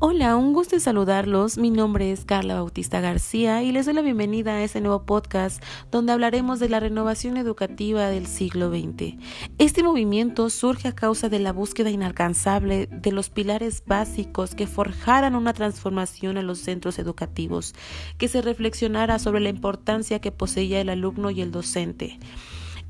Hola, un gusto en saludarlos. Mi nombre es Carla Bautista García y les doy la bienvenida a este nuevo podcast donde hablaremos de la renovación educativa del siglo XX. Este movimiento surge a causa de la búsqueda inalcanzable de los pilares básicos que forjaran una transformación en los centros educativos, que se reflexionara sobre la importancia que poseía el alumno y el docente.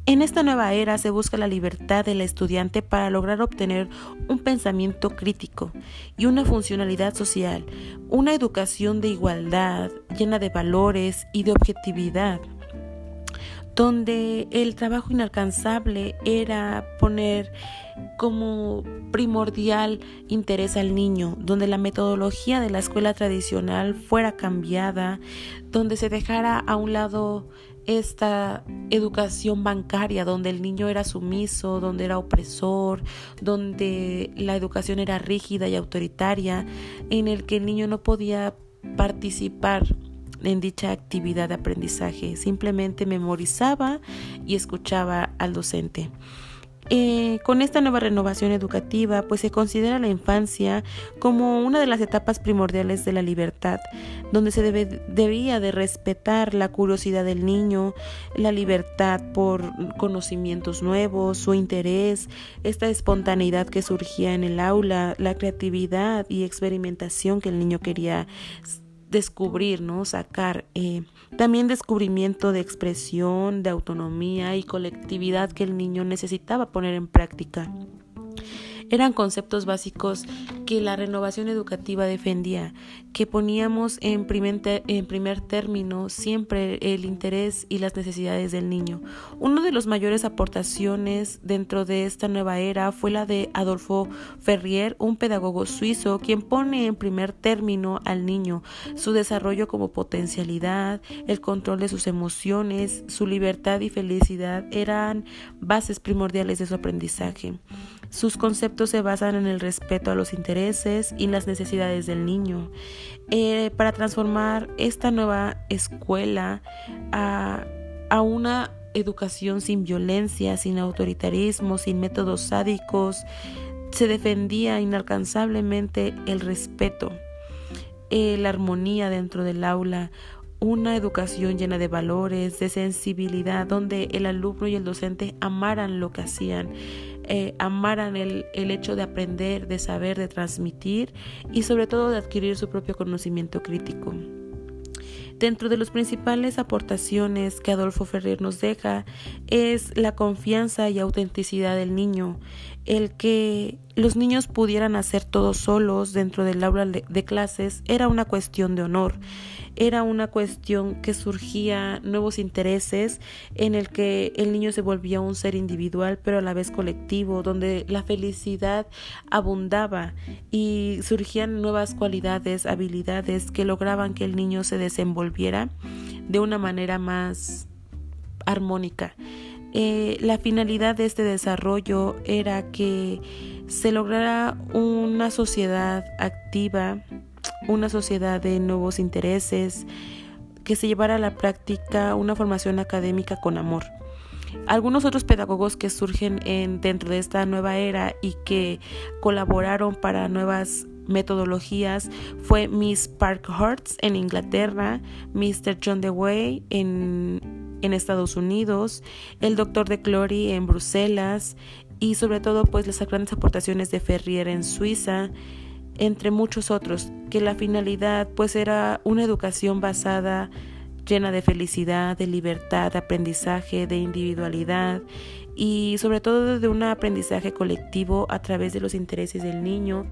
En esta nueva era se busca la libertad del estudiante para lograr obtener un pensamiento crítico y una funcionalidad social, una educación de igualdad llena de valores y de objetividad donde el trabajo inalcanzable era poner como primordial interés al niño, donde la metodología de la escuela tradicional fuera cambiada, donde se dejara a un lado esta educación bancaria donde el niño era sumiso, donde era opresor, donde la educación era rígida y autoritaria, en el que el niño no podía participar en dicha actividad de aprendizaje, simplemente memorizaba y escuchaba al docente. Eh, con esta nueva renovación educativa, pues se considera la infancia como una de las etapas primordiales de la libertad, donde se debía de respetar la curiosidad del niño, la libertad por conocimientos nuevos, su interés, esta espontaneidad que surgía en el aula, la creatividad y experimentación que el niño quería descubrir, ¿no? Sacar. Eh, también descubrimiento de expresión, de autonomía y colectividad que el niño necesitaba poner en práctica eran conceptos básicos que la renovación educativa defendía, que poníamos en primer, en primer término siempre el interés y las necesidades del niño. Una de las mayores aportaciones dentro de esta nueva era fue la de Adolfo Ferrier, un pedagogo suizo, quien pone en primer término al niño, su desarrollo como potencialidad, el control de sus emociones, su libertad y felicidad eran bases primordiales de su aprendizaje. Sus conceptos se basan en el respeto a los intereses y las necesidades del niño. Eh, para transformar esta nueva escuela a, a una educación sin violencia, sin autoritarismo, sin métodos sádicos, se defendía inalcanzablemente el respeto, eh, la armonía dentro del aula, una educación llena de valores, de sensibilidad, donde el alumno y el docente amaran lo que hacían, eh, amaran el, el hecho de aprender, de saber, de transmitir y sobre todo de adquirir su propio conocimiento crítico. Dentro de las principales aportaciones que Adolfo Ferrer nos deja es la confianza y autenticidad del niño, el que los niños pudieran hacer todo solos dentro del aula de clases era una cuestión de honor, era una cuestión que surgía nuevos intereses en el que el niño se volvía un ser individual pero a la vez colectivo, donde la felicidad abundaba y surgían nuevas cualidades, habilidades que lograban que el niño se desenvolviera de una manera más armónica. Eh, la finalidad de este desarrollo era que se lograra una sociedad activa, una sociedad de nuevos intereses, que se llevara a la práctica una formación académica con amor. Algunos otros pedagogos que surgen en, dentro de esta nueva era y que colaboraron para nuevas metodologías fue Miss Parkhurst en Inglaterra, Mr. John Dewey en, en Estados Unidos, el Dr. de Clory en Bruselas y sobre todo pues las grandes aportaciones de Ferrier en Suiza, entre muchos otros, que la finalidad pues era una educación basada llena de felicidad, de libertad, de aprendizaje, de individualidad y sobre todo de un aprendizaje colectivo a través de los intereses del niño.